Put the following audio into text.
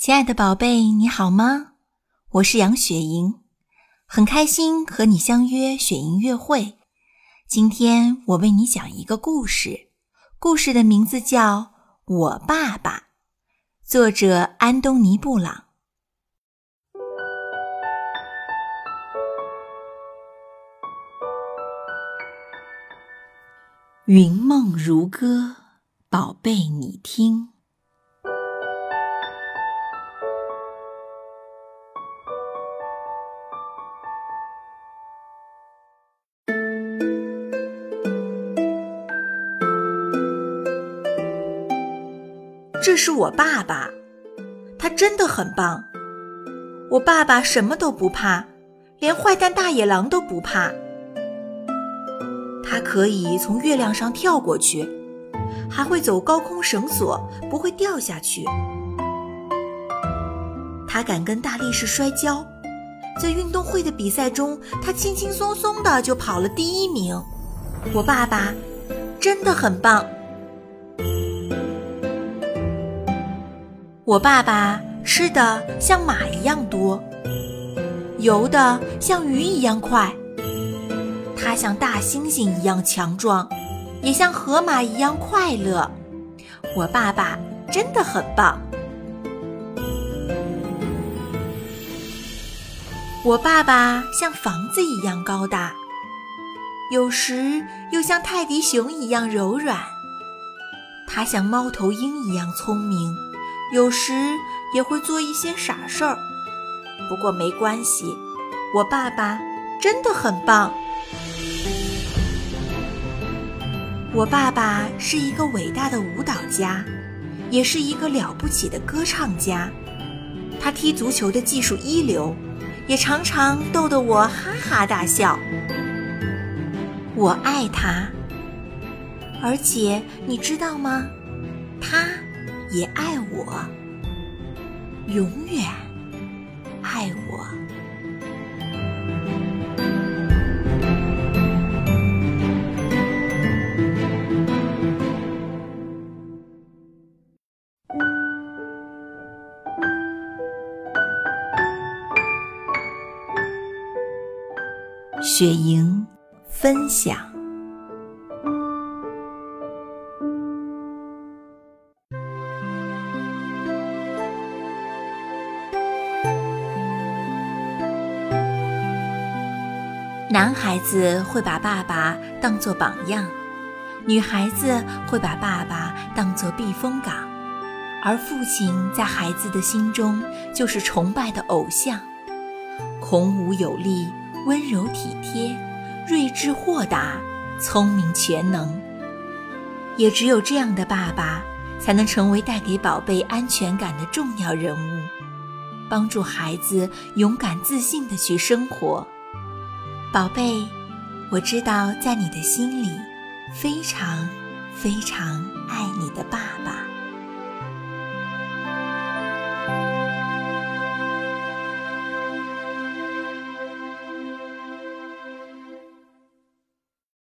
亲爱的宝贝，你好吗？我是杨雪莹，很开心和你相约雪莹乐会。今天我为你讲一个故事，故事的名字叫《我爸爸》，作者安东尼·布朗。云梦如歌，宝贝，你听。这是我爸爸，他真的很棒。我爸爸什么都不怕，连坏蛋大野狼都不怕。他可以从月亮上跳过去，还会走高空绳索，不会掉下去。他敢跟大力士摔跤，在运动会的比赛中，他轻轻松松的就跑了第一名。我爸爸真的很棒。我爸爸吃的像马一样多，游的像鱼一样快。他像大猩猩一样强壮，也像河马一样快乐。我爸爸真的很棒。我爸爸像房子一样高大，有时又像泰迪熊一样柔软。他像猫头鹰一样聪明。有时也会做一些傻事儿，不过没关系，我爸爸真的很棒。我爸爸是一个伟大的舞蹈家，也是一个了不起的歌唱家。他踢足球的技术一流，也常常逗得我哈哈大笑。我爱他，而且你知道吗？他。也爱我，永远爱我。雪莹分享。男孩子会把爸爸当作榜样，女孩子会把爸爸当作避风港，而父亲在孩子的心中就是崇拜的偶像。孔武有力，温柔体贴，睿智豁达，聪明全能。也只有这样的爸爸，才能成为带给宝贝安全感的重要人物，帮助孩子勇敢自信地去生活。宝贝，我知道在你的心里，非常非常爱你的爸爸。